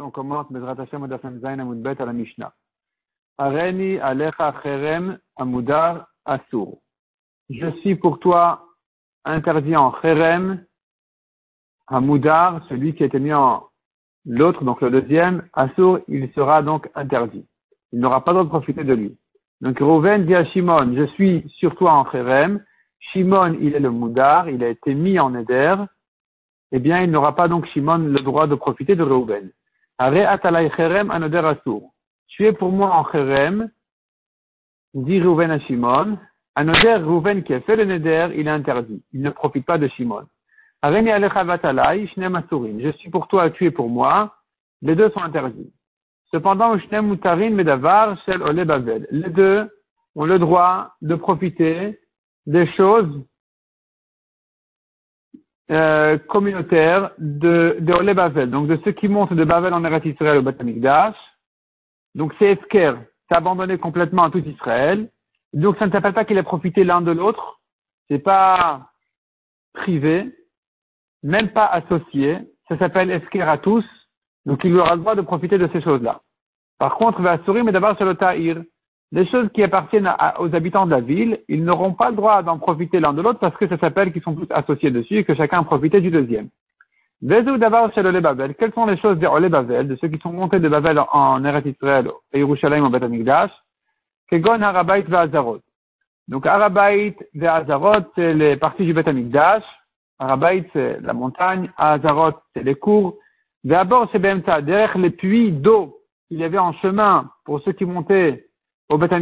On commence à la Mishnah. Je suis pour toi interdit en Cherem Amudar, celui qui a été mis en l'autre, donc le deuxième, Asur, il sera donc interdit. Il n'aura pas droit de profiter de lui. Donc Rouven dit à Shimon, je suis sur toi en Cherem. Shimon, il est le Moudar, il a été mis en Eder eh bien, il n'aura pas donc Shimon le droit de profiter de Reuven. Tu es pour moi en cherem, dit Reuven à Shimon. Anoder, Reuven qui a fait le neder, il est interdit. Il ne profite pas de Shimon. Je suis pour toi, tu es pour moi. Les deux sont interdits. Cependant. Les deux ont le droit de profiter des choses euh, communautaire de, de Ole Bavel, donc de ceux qui montent de Bavel en Eretz Israël au Batamikdash. Donc c'est Esker, c'est abandonné complètement à tout Israël. Donc ça ne s'appelle pas qu'il a profité l'un de l'autre, c'est pas privé, même pas associé, ça s'appelle Esker à tous, donc il aura le droit de profiter de ces choses-là. Par contre, Vassourim mais d'abord sur le Tahir, les choses qui appartiennent aux habitants de la ville, ils n'auront pas le droit d'en profiter l'un de l'autre parce que ça s'appelle qu'ils sont tous associés dessus et que chacun profite du deuxième. D'abord chez le Babel. Quelles sont les choses des Ole Babel, de ceux qui sont montés de Babel en Eretz Israël et Yerushalayim en Beth Amikdash? Kegon Harabait Ve'azarot. Donc Harabait Ve'azarot, c'est les parties du Beth Amikdash. Harabait, c'est la montagne. Azarot, c'est les cours. Ve'abor, c'est Bemta. Derrière les puits d'eau qu'il y avait en chemin pour ceux qui montaient au Beth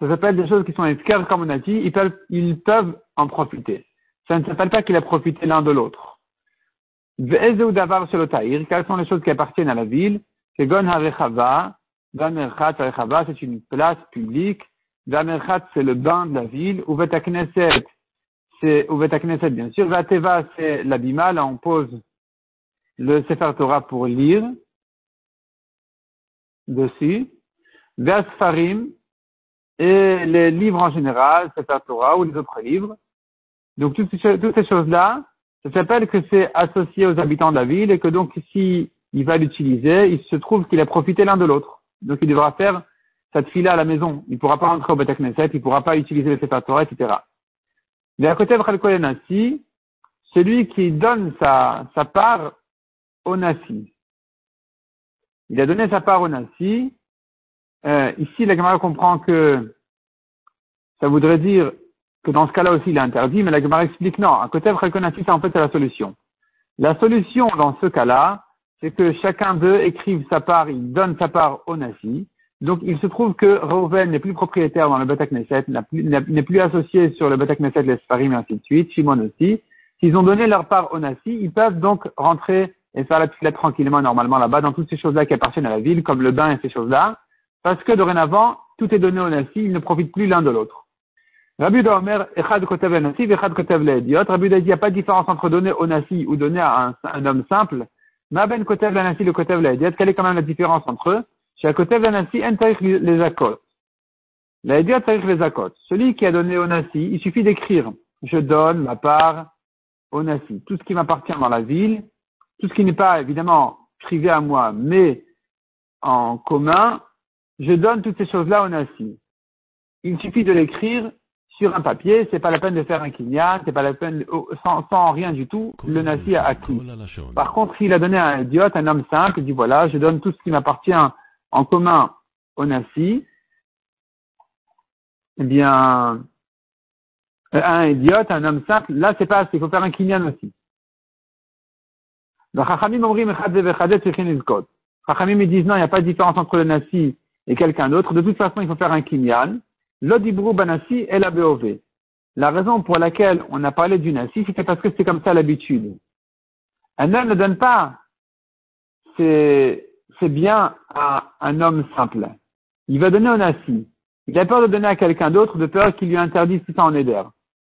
ça s'appelle des choses qui sont esquerres, comme on a dit, ils peuvent, ils peuvent en profiter. Ça ne s'appelle pas qu'il a profité l'un de l'autre. Quelles sont les choses qui appartiennent à la ville? c'est une place publique. c'est le bain de la ville. Uvetakneset, c'est Uvetakneset, bien sûr. Vateva, c'est l'abima. Là, on pose le Sefer Torah pour lire dessus. Vesfarim et les livres en général, c'est Torah ou les autres livres. Donc toutes ces, choses-là, ça s'appelle que c'est associé aux habitants de la ville et que donc si va l'utiliser, il se trouve qu'il a profité l'un de l'autre. Donc il devra faire cette fila à la maison. Il ne pourra pas rentrer au Beth il ne pourra pas utiliser les Sefer Torah, etc. Mais à côté de Nasi, celui qui donne sa, sa part au Nasi. Il a donné sa part au Nasi, euh, ici, la Gemara comprend que ça voudrait dire que dans ce cas-là aussi, il est interdit, mais la Gemara explique non. À côté de c'est en fait, c'est la solution. La solution dans ce cas-là, c'est que chacun d'eux écrive sa part, il donne sa part au Nasi. Donc, il se trouve que Reuven n'est plus propriétaire dans le Beth Knesset, n'est plus associé sur le Beth Knesset, les Sfarim et ainsi de suite, Shimon aussi. S'ils ont donné leur part au Nasi, ils peuvent donc rentrer et faire la petite tranquillement, normalement, là-bas, dans toutes ces choses-là qui appartiennent à la ville, comme le bain et ces choses-là. Parce que dorénavant, tout est donné au Nassi, ils ne profitent plus l'un de l'autre. Rabbi Omer, Echad Kotev Nassi, Echad Kotev le Idiot. Rabbi il n'y a pas de différence entre donner au Nassi ou donner à un, homme simple. Ma ben Kotev Nassi, le Kotev le. Quelle est quand même la différence entre eux? Chez Kotev Nassi, en les akot. La les akot. Celui qui a donné au Nassi, il suffit d'écrire, je donne ma part au Nassi. Tout ce qui m'appartient dans la ville, tout ce qui n'est pas évidemment privé à moi, mais en commun, je donne toutes ces choses-là au Nassi. Il suffit de l'écrire sur un papier, c'est pas la peine de faire un kinyan, c'est pas la peine, oh, sans, sans, rien du tout, le Nassi a acquis. Par contre, s'il a donné à un idiote, un homme simple, il dit voilà, je donne tout ce qui m'appartient en commun au Nassi, eh bien, un idiote, un homme simple, là c'est pas assez, il faut faire un kinyan aussi. Chachamim me disent non, il n'y a pas de différence entre le Nassi et quelqu'un d'autre, de toute façon, il faut faire un kinyan. L'odibru banassi et la BOV. La raison pour laquelle on a parlé du nasi, c'était parce que c'est comme ça l'habitude. Un homme ne donne pas c'est bien à un homme simple. Il va donner au nasi. Il a peur de donner à quelqu'un d'autre, de peur qu'il lui interdise tout ça en éder.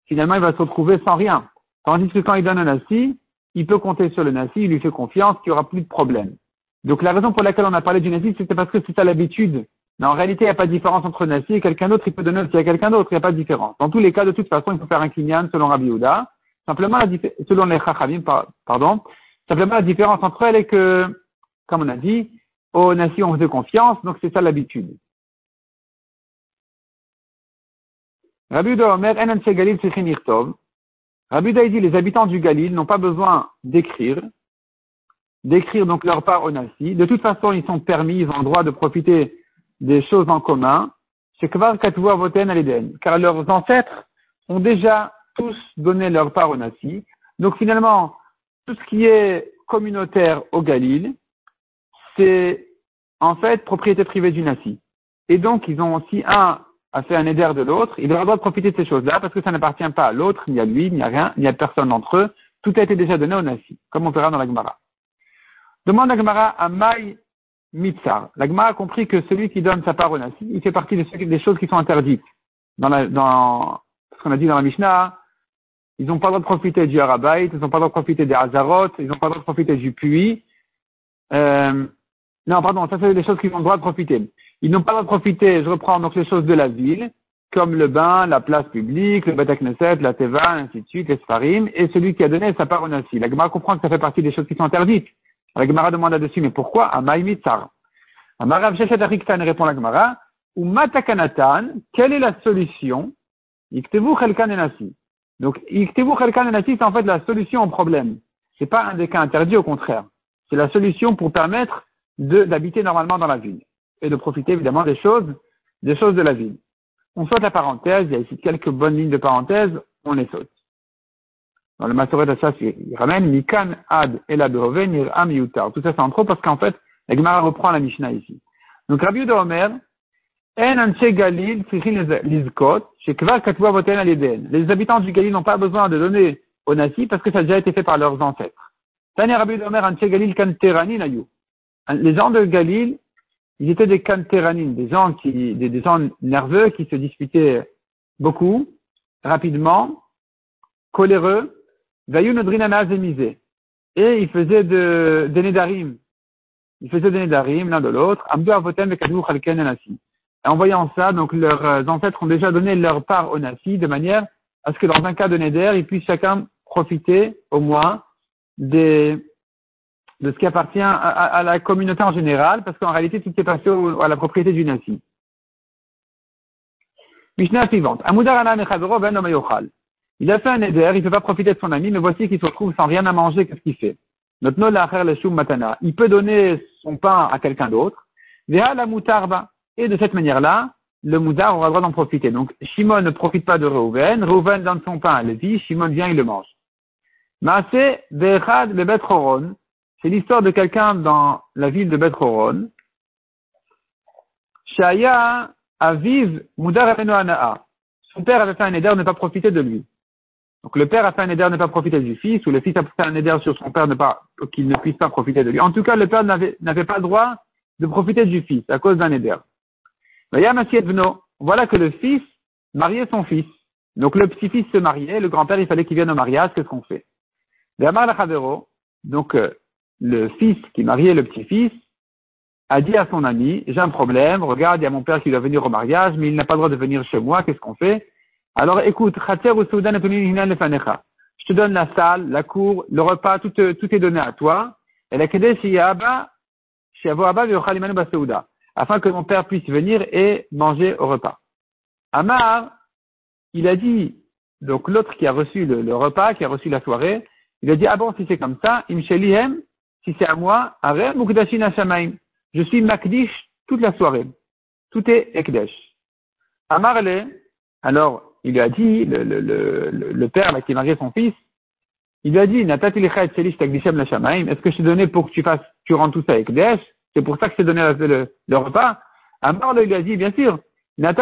Finalement, il va se retrouver sans rien. Tandis que quand il donne un nasi, il peut compter sur le nasi, il lui fait confiance, qu'il n'y aura plus de problème. Donc la raison pour laquelle on a parlé du nasi, c'était parce que c'est à l'habitude. Mais en réalité, il n'y a pas de différence entre nasi et quelqu'un d'autre. Il peut donner aussi à quelqu'un d'autre. Il n'y a pas de différence. Dans tous les cas, de toute façon, il faut faire un kinyan selon Rabbi Yehuda. Simplement, selon les chachamim, pardon, Simplement, la différence entre elles est que, comme on a dit, aux nations on faisait confiance, donc c'est ça l'habitude. Rabbi Omer, Enan Galil Rabbi dit, les habitants du Galil n'ont pas besoin d'écrire, d'écrire donc leur part au Nassi. De toute façon, ils sont permis, ils ont le droit de profiter des choses en commun. Car leurs ancêtres ont déjà tous donné leur part au Nassi. Donc finalement, tout ce qui est communautaire au Galil, c'est en fait propriété privée du Nassi. Et donc, ils ont aussi un a fait un éder de l'autre, il aura le droit de profiter de ces choses-là parce que ça n'appartient pas à l'autre, ni à lui, ni à rien, ni à personne d'entre eux. Tout a été déjà donné au Nassi, comme on verra dans la Gemara. Demande la Gemara à Maï Mitzar. La Gemara a compris que celui qui donne sa part au il fait partie des choses qui sont interdites. Dans, ce qu'on a dit dans la Mishnah, ils n'ont pas le droit de profiter du Harabait, ils n'ont pas le droit de profiter des Hazarot, ils n'ont pas le droit de profiter du puits. Euh, non, pardon, ça c'est des choses qu'ils ont le droit de profiter. Ils n'ont pas le droit de profiter, je reprends donc les choses de la ville, comme le bain, la place publique, le Beta Knesset, la Teva, ainsi de suite, les Sfarim, et celui qui a donné sa part au Nassi. La Gemara comprend que ça fait partie des choses qui sont interdites. La Gemara demande là-dessus, mais pourquoi? Amaï Mitzar Amarav Shechet Ariktan répond la Gemara, ou Matakanatan, quelle est la solution? Iktevu Chelkan Nassi. Donc, Iktevu Chelkan Nassi, c'est en fait la solution au problème. C'est pas un des cas interdits, au contraire. C'est la solution pour permettre d'habiter normalement dans la ville et de profiter évidemment des choses, des choses de la ville. On saute la parenthèse, il y a ici quelques bonnes lignes de parenthèse, on les saute. Dans le Masoret ça, il ramène Mikan Ad et la Nir Am Yutar. Tout ça c'est en trop parce qu'en fait, la Gemara reprend la Mishnah ici. Donc Rabbi de Omer, En Anche Galil Lizkot, Les habitants du Galil n'ont pas besoin de donner au Nasi parce que ça a déjà été fait par leurs ancêtres. Tanya Rabbi de Omer Anche Galil Kanterani Nayu. Les gens de Galil, ils étaient des cantéranines, des gens qui, des, gens nerveux qui se disputaient beaucoup, rapidement, coléreux, et ils faisaient de, des nedarim. Ils faisaient des nedarim l'un de l'autre. En voyant ça, donc leurs ancêtres ont déjà donné leur part au nasi de manière à ce que dans un cas de neder, ils puissent chacun profiter au moins de ce qui appartient à, la communauté en général, parce qu'en réalité, tout est passé à la propriété du nasi. Mishnah suivante. Ben il a fait un éder, il ne peut pas profiter de son ami, mais voici qu'il se retrouve sans rien à manger, qu'est-ce qu'il fait? Matana. Il peut donner son pain à quelqu'un d'autre. Et de cette manière-là, le moudar aura le droit d'en profiter. Donc, Shimon ne profite pas de Reuven. Reuven donne son pain à Lévi. Shimon vient, il le mange. Maase Vechad le c'est l'histoire de quelqu'un dans la ville de Bethroron. Shaya Aviv Mudar Son père avait fait un éder, ne pas profiter de lui. Donc le père a fait un éder, ne pas profiter du fils, ou le fils a fait un éder sur son père, ne pas, qu'il ne puisse pas profiter de lui. En tout cas, le père n'avait, pas le droit de profiter du fils à cause d'un éder. Voilà que le fils mariait son fils. Donc le petit-fils se mariait, le grand-père, il fallait qu'il vienne au mariage, qu'est-ce qu'on fait? Donc, euh, le fils qui mariait le petit-fils a dit à son ami, j'ai un problème, regarde, il y a mon père qui doit venir au mariage, mais il n'a pas le droit de venir chez moi, qu'est-ce qu'on fait? Alors écoute, je te donne la salle, la cour, le repas, tout, tout est donné à toi. Et la afin que mon père puisse venir et manger au repas. Amar, il a dit, donc l'autre qui a reçu le, repas, qui a reçu la soirée, il a dit, ah bon, si c'est comme ça, imshelihem, si c'est à moi, je suis Makdish toute la soirée. Tout est Ekdesh. Amarle, alors, il lui a dit, le, le, le, père qui marié son fils, il lui a dit, est-ce que je t'ai donné pour que tu fasses, tu rends tout ça à Ekdesh? C'est pour ça que je t'ai donné le, le, repas? Amarle lui a dit, bien sûr, la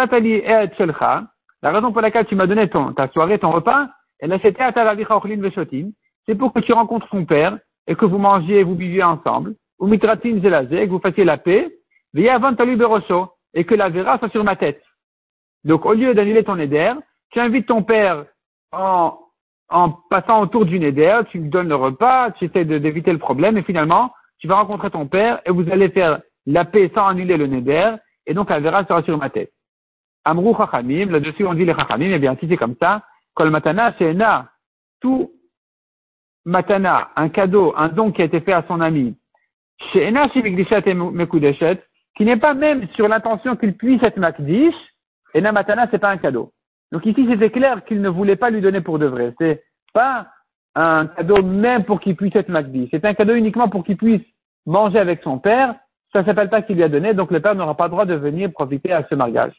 raison pour laquelle tu m'as donné ton, ta soirée, ton repas, c'est pour que tu rencontres ton père et que vous mangiez et vous buviez ensemble, ou mitratin zelazé, que vous fassiez la paix, et que la vera soit sur ma tête. Donc, au lieu d'annuler ton éder, tu invites ton père en, passant autour du éder, tu lui donnes le repas, tu essaies d'éviter le problème, et finalement, tu vas rencontrer ton père, et vous allez faire la paix sans annuler le neder, et donc la vera sera sur ma tête. Amrou chachamim, là-dessus on dit les chachamim, eh bien, si c'est comme ça, kol matana, c'est tout matana, un cadeau, un don qui a été fait à son ami, chez qui n'est pas même sur l'intention qu'il puisse être makdish, Ena matana, c'est pas un cadeau. Donc ici, c'était clair qu'il ne voulait pas lui donner pour de vrai. C'est pas un cadeau même pour qu'il puisse être makdish. C'est un cadeau uniquement pour qu'il puisse manger avec son père. Ça s'appelle pas qu'il lui a donné, donc le père n'aura pas le droit de venir profiter à ce mariage.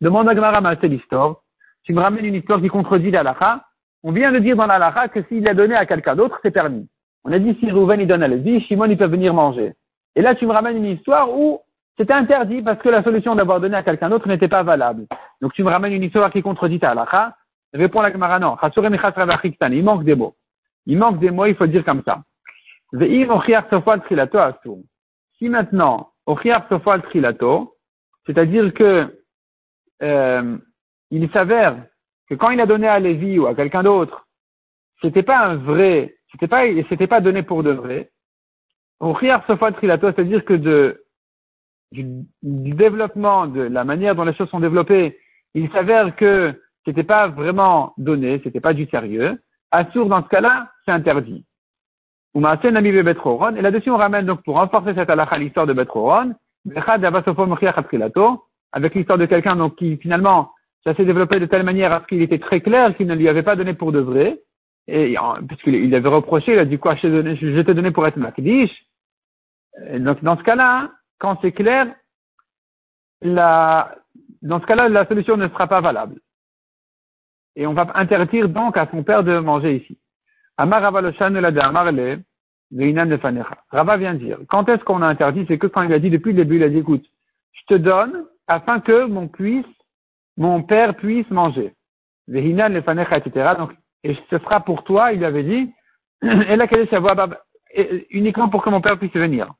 Demande à Gemara c'est l'histoire. Tu me ramènes une histoire qui contredit l'alaha. On vient de dire dans l'alaha que s'il a donné à quelqu'un d'autre, c'est permis. On a dit si Rouven il donne à Lévi, Shimon il peut venir manger. Et là, tu me ramènes une histoire où c'était interdit parce que la solution d'avoir donné à quelqu'un d'autre n'était pas valable. Donc tu me ramènes une histoire qui contredit ta halakha. Réponds la Gemara non. Il manque des mots. Il manque des mots, il faut dire comme ça. Si maintenant, c'est-à-dire que euh, il s'avère que quand il a donné à Lévi ou à quelqu'un d'autre, c'était pas un vrai, c'était pas, c'était pas donné pour de vrai. c'est-à-dire que de, du, développement, de la manière dont les choses sont développées, il s'avère que c'était pas vraiment donné, c'était pas du sérieux. Assour, dans ce cas-là, c'est interdit. Et là-dessus, on ramène donc pour renforcer cette halakha l'histoire de Betroron, avec l'histoire de quelqu'un donc qui finalement ça s'est développé de telle manière à ce qu'il était très clair qu'il ne lui avait pas donné pour de vrai, et puisqu'il avait reproché, il a dit quoi, je t'ai donné pour être Makdish. Donc dans ce cas-là, quand c'est clair, la, dans ce cas-là, la solution ne sera pas valable. Et on va interdire donc à son père de manger ici. Amar Rava vient dire, quand est-ce qu'on a interdit C'est que quand il a dit depuis le début, il a dit, écoute, je te donne afin que mon père puisse manger. Etc. Donc, et ce sera pour toi, il avait dit, et là, uniquement pour que mon père puisse venir.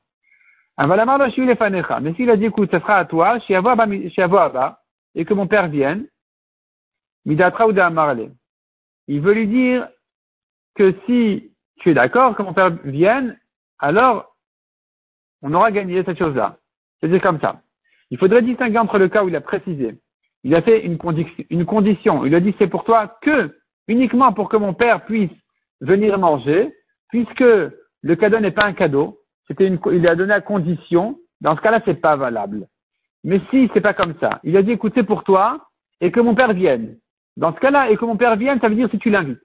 Mais s'il a dit, écoute, ce sera à toi, et que mon père vienne, Il veut lui dire que si tu es d'accord que mon père vienne, alors on aura gagné cette chose-là. C'est-à-dire comme ça. Il faudrait distinguer entre le cas où il a précisé. Il a fait une, une condition. Il a dit c'est pour toi que, uniquement pour que mon père puisse venir manger, puisque le cadeau n'est pas un cadeau, c'était une, il a donné à condition. Dans ce cas-là, c'est pas valable. Mais si c'est pas comme ça, il a dit écoute, c'est pour toi et que mon père vienne. Dans ce cas-là, et que mon père vienne, ça veut dire si tu l'invites.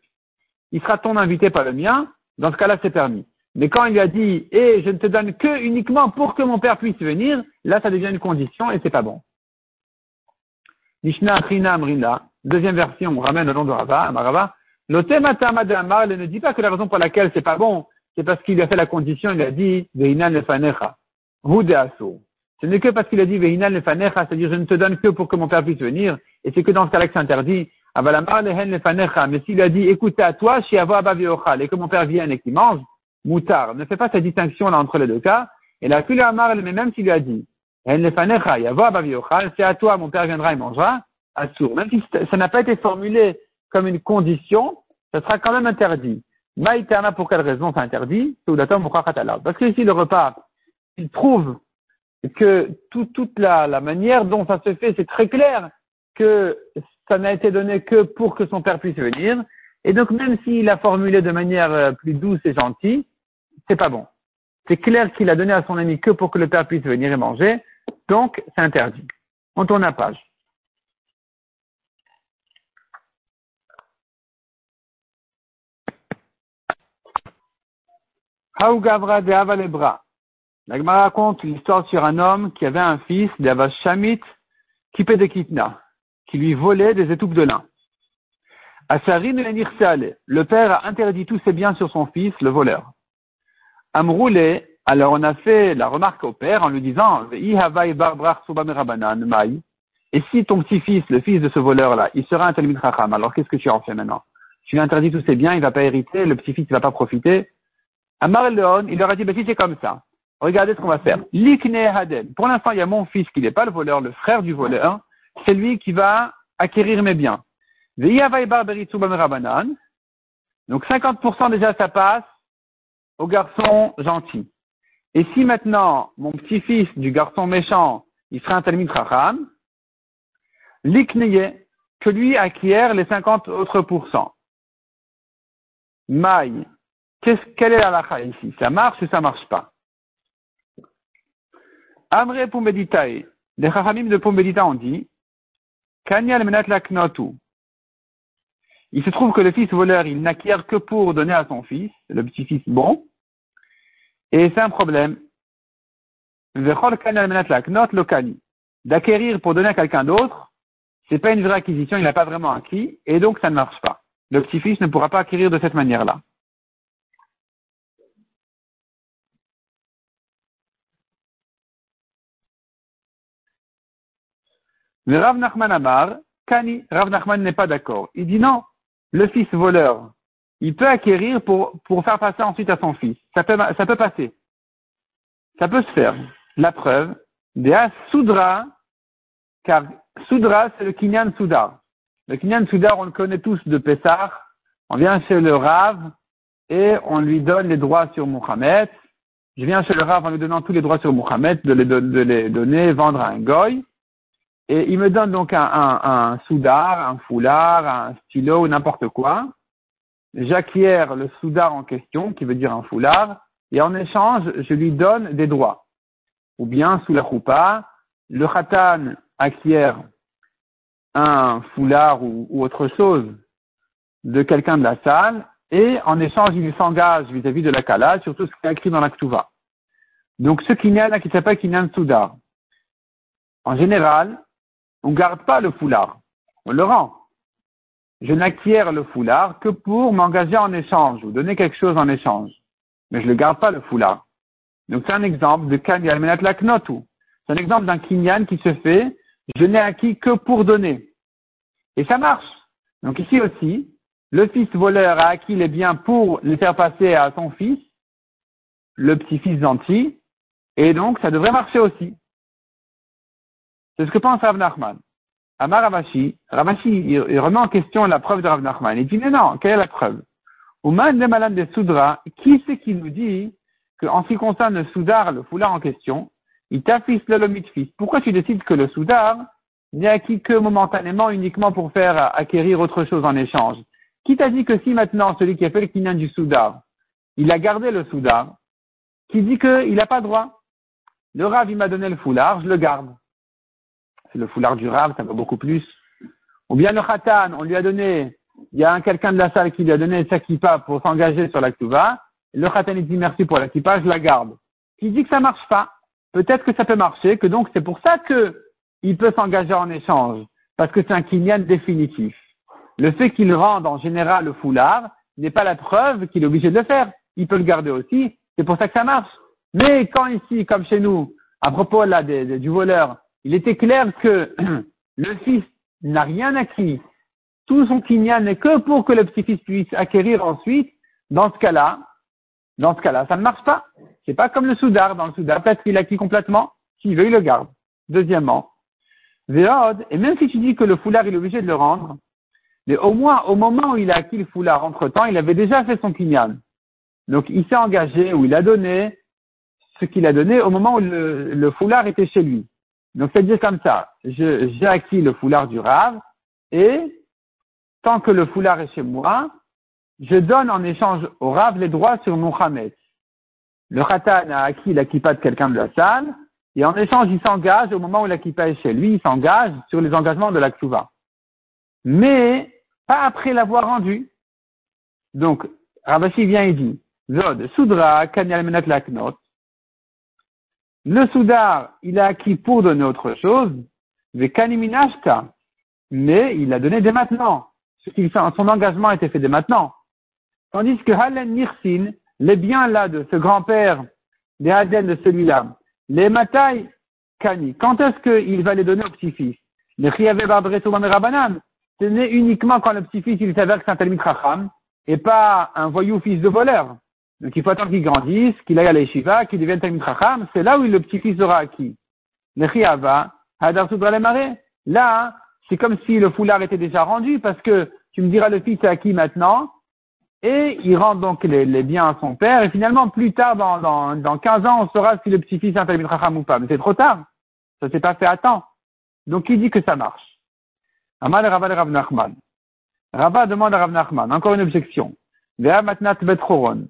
Il sera ton invité, pas le mien. Dans ce cas-là, c'est permis. Mais quand il a dit, et eh, je ne te donne que uniquement pour que mon père puisse venir, là, ça devient une condition et c'est pas bon. Mishnah Trina Amrina, deuxième version, on ramène le nom de Rava, Amarava. Lotemata Amar ne dit pas que la raison pour laquelle c'est pas bon, c'est parce qu'il a fait la condition, il a dit, Veinan lefanecha, Ce n'est que parce qu'il a dit Veinan lefanecha, c'est-à-dire je ne te donne que pour que mon père puisse venir, et c'est que dans ce cas-là c'est interdit. Mais s'il a dit, écoute, à toi, Shiavo Abaviochal, et que mon père vienne et qu'il mange, moutar. Ne fais pas cette distinction là entre les deux cas. Et la Kula Amar, mais même s'il lui a dit, c'est à toi, mon père viendra et mangera, Assour. Même si ça n'a pas été formulé comme une condition, ça sera quand même interdit. Maïtana, pour quelle raison c'est interdit? Parce que ici, le repas, il prouve que toute la, la manière dont ça se fait, c'est très clair que ça n'a été donné que pour que son père puisse venir. Et donc, même s'il a formulé de manière euh, plus douce et gentille, c'est pas bon. C'est clair qu'il a donné à son ami que pour que le père puisse venir et manger, donc c'est interdit. On tourne la page. Haugavra de Avalebra. La Gemara raconte l'histoire sur un homme qui avait un fils d'Avashamit qui de Kitna, qui lui volait des étoupes de lin. Asarin le père a interdit tous ses biens sur son fils, le voleur. Amroulé, alors on a fait la remarque au père en lui disant, et si ton petit-fils, le fils de ce voleur-là, il sera un Chacham, alors qu'est-ce que tu en fais maintenant? Tu lui interdis tous ses biens, il va pas hériter, le petit-fils ne va pas profiter. Amar Leon, il leur a dit, bah, si c'est comme ça, regardez ce qu'on va faire. Likne Hadel. Pour l'instant, il y a mon fils qui n'est pas le voleur, le frère du voleur, c'est lui qui va acquérir mes biens. Donc 50% déjà ça passe au garçon gentil. Et si maintenant mon petit-fils du garçon méchant, il sera un Talmud Chacham, l'ikneye, que lui acquiert les 50 autres pourcents. Maï. Quelle est la lacha ici? Ça marche ou ça marche pas? Amre Pumbeditae. Les Chachamim de Pumbedita ont dit Kanyal menat laknotu. Il se trouve que le fils voleur, il n'acquiert que pour donner à son fils, le petit-fils bon, et c'est un problème. D'acquérir pour donner à quelqu'un d'autre, c'est pas une vraie acquisition, il n'a pas vraiment acquis, et donc ça ne marche pas. Le petit-fils ne pourra pas acquérir de cette manière-là. Le Rav Nachman Amar, Kani, Rav Nachman n'est pas d'accord. Il dit non, le fils voleur, il peut acquérir pour, pour faire passer ensuite à son fils. Ça peut, ça peut passer. Ça peut se faire. La preuve, des Soudra, car Soudra, c'est le Kinyan Soudar. Le Kinyan Soudar, on le connaît tous de Pessah. On vient chez le Rav et on lui donne les droits sur Mohamed. Je viens chez le Rav en lui donnant tous les droits sur Mohamed, de les, de les donner, vendre à un goy. Et il me donne donc un, un, soudar, un foulard, un stylo n'importe quoi. J'acquiers le soudar en question, qui veut dire un foulard, et en échange, je lui donne des droits. Ou bien, sous la choupa, le khatan acquiert un foulard ou, autre chose de quelqu'un de la salle, et en échange, il s'engage vis-à-vis de la kala sur tout ce qui est écrit dans la. Donc, ce kinyan qui s'appelle kinyan soudar. En général, on ne garde pas le foulard, on le rend. Je n'acquiers le foulard que pour m'engager en échange ou donner quelque chose en échange. Mais je ne garde pas le foulard. Donc c'est un exemple de Kanyan Menat Laknotu. C'est un exemple d'un Kinyan qui se fait, je n'ai acquis que pour donner. Et ça marche. Donc ici aussi, le fils voleur a acquis les biens pour les faire passer à son fils, le petit-fils gentil, et donc ça devrait marcher aussi. C'est ce que pense Rav Nachman. Amar Ravashi, Ravashi, il, remet en question la preuve de Rav Nachman. Il dit, mais non, quelle est la preuve? Ouman de Malan de Soudra, qui c'est qui nous dit qu'en ce qui concerne le Soudar, le foulard en question, il t'affiche le fils. Pourquoi tu décides que le Soudar n'est acquis que momentanément, uniquement pour faire acquérir autre chose en échange? Qui t'a dit que si maintenant, celui qui a fait le kinyan du Soudar, il a gardé le Soudar, qui dit qu'il n'a pas droit? Le Rav, il m'a donné le foulard, je le garde c'est le foulard du ça va beaucoup plus. Ou bien le Khatan, on lui a donné, il y a quelqu'un de la salle qui lui a donné sa kippa pour s'engager sur la Ktuva. Le Khatan, il dit merci pour la kippa, je la garde. Qui dit que ça marche pas? Peut-être que ça peut marcher, que donc c'est pour ça que il peut s'engager en échange. Parce que c'est un kinyan définitif. Le fait qu'il rende en général le foulard n'est pas la preuve qu'il est obligé de le faire. Il peut le garder aussi. C'est pour ça que ça marche. Mais quand ici, comme chez nous, à propos là du voleur, il était clair que le fils n'a rien acquis. Tout son kinyan n'est que pour que le petit-fils puisse acquérir ensuite. Dans ce cas-là, dans ce cas-là, ça ne marche pas. C'est pas comme le soudar. Dans le soudar, peut-être qu'il acquis complètement. S'il veut, il le garde. Deuxièmement, et même si tu dis que le foulard, il est obligé de le rendre, mais au moins, au moment où il a acquis le foulard, entre-temps, il avait déjà fait son kinyan. Donc, il s'est engagé ou il a donné ce qu'il a donné au moment où le foulard était chez lui. Donc, c'est-à-dire comme ça, j'ai acquis le foulard du Rav, et tant que le foulard est chez moi, je donne en échange au Rav les droits sur mon Khamet. Le Khatan a acquis la de quelqu'un de la salle, et en échange, il s'engage, au moment où la est chez lui, il s'engage sur les engagements de la Ksuva. Mais, pas après l'avoir rendu. Donc, Rabashi vient et dit, Zod, Soudra, Kanyal Menat Laknot, le soudar, il a acquis pour donner autre chose, mais il a donné dès maintenant. Son engagement a été fait dès maintenant. Tandis que Halen Nirsin, les biens là de ce grand-père, des Haden de celui-là, les Matai Kani, quand est-ce qu'il va les donner au petit-fils? Les ce n'est uniquement quand le petit-fils il s'avère que c'est un et pas un voyou fils de voleur. Donc il faut attendre qu'il grandisse, qu'il aille à l'Eshiva, qu'il devienne Talmud Chacham, c'est là où le petit-fils aura acquis. Hadar Là, c'est comme si le foulard était déjà rendu, parce que tu me diras le fils est acquis maintenant, et il rend donc les, biens à son père, et finalement, plus tard, dans, dans, dans 15 ans, on saura si le petit-fils est un Talmud Chacham ou pas. Mais c'est trop tard. Ça s'est pas fait à temps. Donc il dit que ça marche? Amal Rav Nachman. Rav demande à Rav Nachman, encore une objection. Vea matnat betchoron.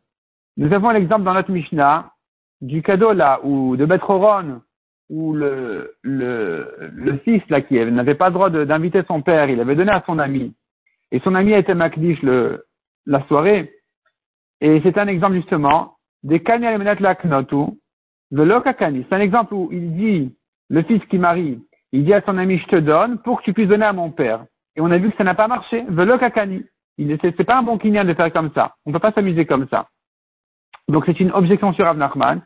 Nous avons l'exemple dans notre Mishnah du cadeau là, ou de Betchoron, où le, fils là qui n'avait pas le droit d'inviter son père, il avait donné à son ami, et son ami a été Makdish le, la soirée, et c'est un exemple justement des Kani Laknotu, de Lokakani. C'est un exemple où il dit, le fils qui marie, il dit à son ami, je te donne pour que tu puisses donner à mon père. Et on a vu que ça n'a pas marché. Velokakani. C'est pas un bon kinyan de faire comme ça. On ne peut pas s'amuser comme ça. Donc c'est une objection sur Avnachman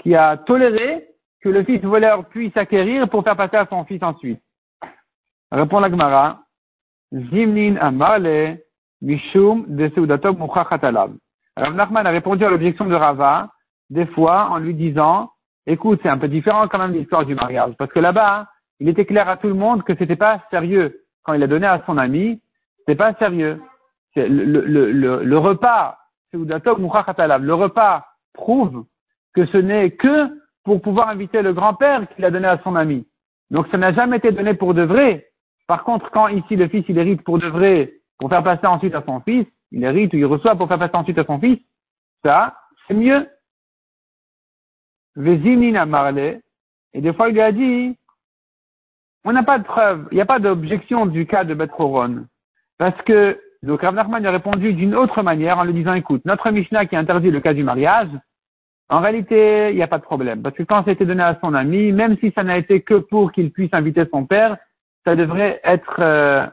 qui a toléré que le fils voleur puisse acquérir pour faire passer à son fils ensuite. Répond la Gemara. Zimnin amale mishum de seudatom muchachatalav. Rav Nachman a répondu à l'objection de Rava, des fois, en lui disant, écoute, c'est un peu différent quand même l'histoire du mariage, parce que là-bas, il était clair à tout le monde que c'était pas sérieux. Quand il a donné à son ami, c'était pas sérieux. Le, le, le, le, repas, le repas prouve que ce n'est que pour pouvoir inviter le grand-père qu'il a donné à son ami. Donc ça n'a jamais été donné pour de vrai. Par contre, quand ici le fils il hérite pour de vrai, pour faire passer ensuite à son fils, il hérite ou il reçoit pour faire passer ensuite à son fils, ça, c'est mieux. Vezimina Marley, et des fois il lui a dit, on n'a pas de preuve, il n'y a pas d'objection du cas de Betroron. Parce que, donc Rav Nachman a répondu d'une autre manière en lui disant, écoute, notre Mishnah qui interdit le cas du mariage, en réalité, il n'y a pas de problème. Parce que quand été donné à son ami, même si ça n'a été que pour qu'il puisse inviter son père, ça devrait être euh,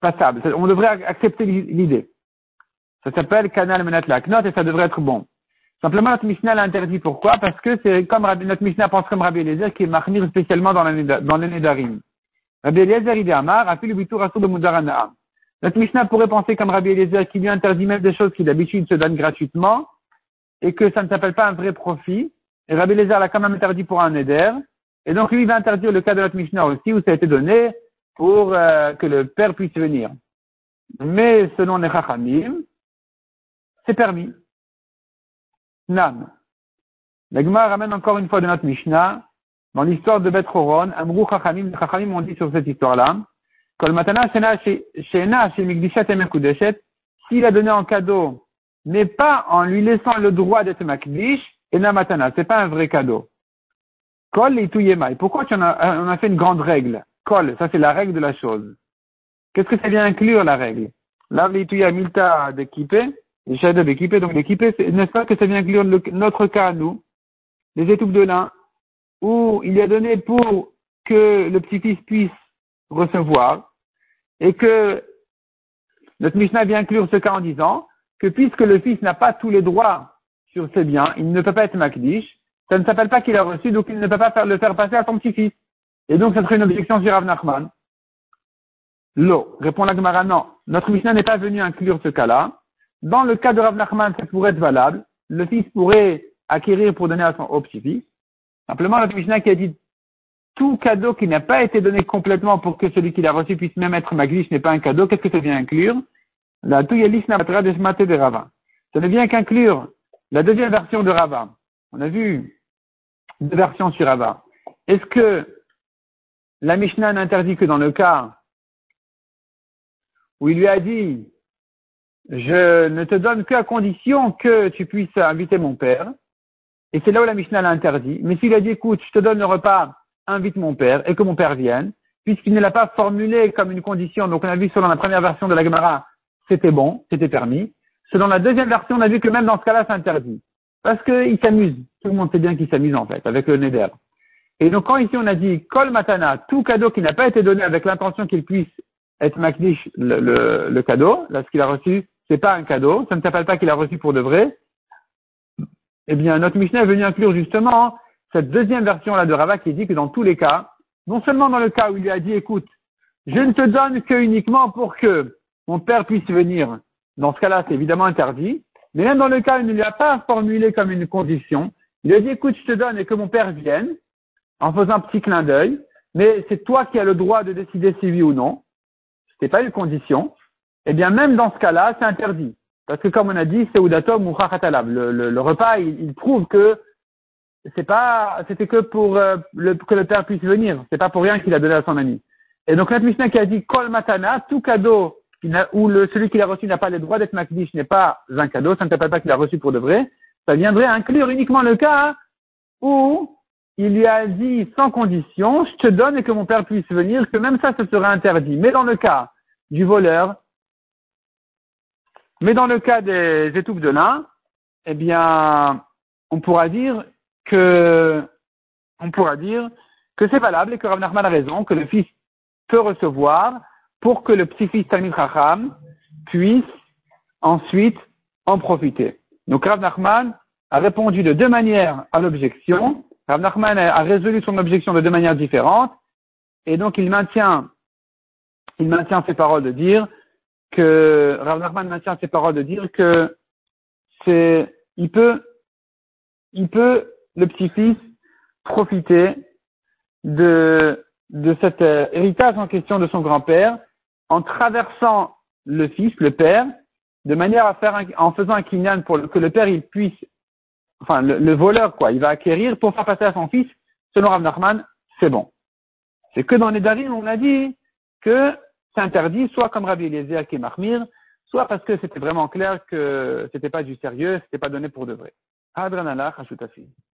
passable. On devrait accepter l'idée. Ça s'appelle Canal Menat Laknot et ça devrait être bon. Simplement, notre Mishnah l'a interdit. Pourquoi? Parce que c'est comme notre Mishnah pense comme Rabbi Eliezer qui est marmire spécialement dans les Nédarim. Rabbi Eliezer, il est Amar, a fait le de Mudarana. Notre Mishnah pourrait penser comme Rabbi Eliezer qui lui interdit même des choses qui d'habitude se donnent gratuitement et que ça ne s'appelle pas un vrai profit. Et Rabbi Eliezer l'a quand même interdit pour un Neder. Et donc lui, il va interdire le cas de notre Mishnah aussi où ça a été donné pour euh, que le père puisse venir. Mais selon les Chachamim, c'est permis. Nan. L'Agma ramène encore une fois de notre Mishnah, dans l'histoire de Beth Horon, Amrou Chachamim, les Chachamim ont dit sur cette histoire-là, S'il a donné en cadeau, mais pas en lui laissant le droit d'être Makdish, et na Matana, c'est pas un vrai cadeau. Kol et Tuyemai. Pourquoi tu en as, on a fait une grande règle? Kol, ça c'est la règle de la chose. Qu'est-ce que ça vient inclure la règle? Là, l'Ituya Milta de les shadows d'équiper. Donc l'équiper, n'est-ce pas que ça vient inclure notre cas, nous, les étouffes de lin, où il a donné pour que le petit-fils puisse recevoir, et que notre Mishnah vient inclure ce cas en disant que puisque le fils n'a pas tous les droits sur ses biens, il ne peut pas être Makdish, ça ne s'appelle pas qu'il a reçu, donc il ne peut pas le faire passer à son petit-fils. Et donc, ça serait une objection sur Rav Nachman. L'eau. Répond la Gemara, non. Notre Mishnah n'est pas venu inclure ce cas-là. Dans le cas de Rav Nachman, ça pourrait être valable. Le fils pourrait acquérir pour donner à son petit-fils. Simplement, notre Mishnah qui a dit tout cadeau qui n'a pas été donné complètement pour que celui qui l'a reçu puisse même être magnifique n'est pas un cadeau, qu'est-ce que ça vient inclure? La de de Rava. Ça ne vient qu'inclure la deuxième version de Rava. On a vu deux versions sur Rava. Est-ce que la Mishnah n'interdit que dans le cas où il lui a dit je ne te donne qu'à condition que tu puisses inviter mon père? Et c'est là où la Mishnah l'a interdit. Mais s'il a dit, écoute, je te donne le repas, invite mon père, et que mon père vienne, puisqu'il ne l'a pas formulé comme une condition, donc on a vu selon la première version de la Gemara, c'était bon, c'était permis. Selon la deuxième version, on a vu que même dans ce cas-là, c'est interdit. Parce qu'il s'amuse. Tout le monde sait bien qu'il s'amuse, en fait, avec le Neder. Et donc, quand ici on a dit Kol Matana, tout cadeau qui n'a pas été donné avec l'intention qu'il puisse être Makdish, le, le, le cadeau, là, ce qu'il a reçu, c'est pas un cadeau, ça ne s'appelle pas qu'il a reçu pour de vrai, eh bien, notre Mishnah est venu inclure justement cette deuxième version-là de Rava qui dit que dans tous les cas, non seulement dans le cas où il lui a dit, écoute, je ne te donne que uniquement pour que mon père puisse venir, dans ce cas-là, c'est évidemment interdit, mais même dans le cas où il ne lui a pas formulé comme une condition, il lui a dit, écoute, je te donne et que mon père vienne, en faisant un petit clin d'œil, mais c'est toi qui as le droit de décider si oui ou non. Ce n'est pas une condition eh bien même dans ce cas-là, c'est interdit. Parce que comme on a dit, c'est ou le, le, repas, il prouve que c'est pas, c'était que pour euh, le, que le père puisse venir. C'est pas pour rien qu'il a donné à son ami. Et donc notre Mishnah qui a dit Kol Matana, tout cadeau où le, celui qui l'a reçu n'a pas le droit d'être makdish, n'est pas un cadeau, ça ne s'appelle pas qu'il l'a reçu pour de vrai, ça viendrait inclure uniquement le cas où il lui a dit sans condition, je te donne et que mon père puisse venir, que même ça, ce serait interdit. Mais dans le cas du voleur, mais dans le cas des étouffes de lin, eh bien, on pourra dire on pourra dire que c'est valable et que Rav Nachman a raison, que le fils peut recevoir pour que le petit-fils Talmid Chacham puisse ensuite en profiter. Donc Rav Nachman a répondu de deux manières à l'objection. Rav Nachman a résolu son objection de deux manières différentes. Et donc il maintient, il maintient ses paroles de dire que, Rav Nachman maintient ses paroles de dire que c'est, il peut, il peut, le petit-fils, profiter de, cet euh, héritage en question de son grand-père en traversant le fils, le père, de manière à faire, en faisant un kinyan pour que le père il puisse, enfin le, voleur quoi, il va acquérir pour faire passer à son fils, selon Rav Nachman, c'est bon. C'est que dans les Darim, on a dit que c'est interdit, soit comme Rabbi Eliezer qui est soit parce que c'était vraiment clair que c'était pas du sérieux, c'était pas donné pour de vrai.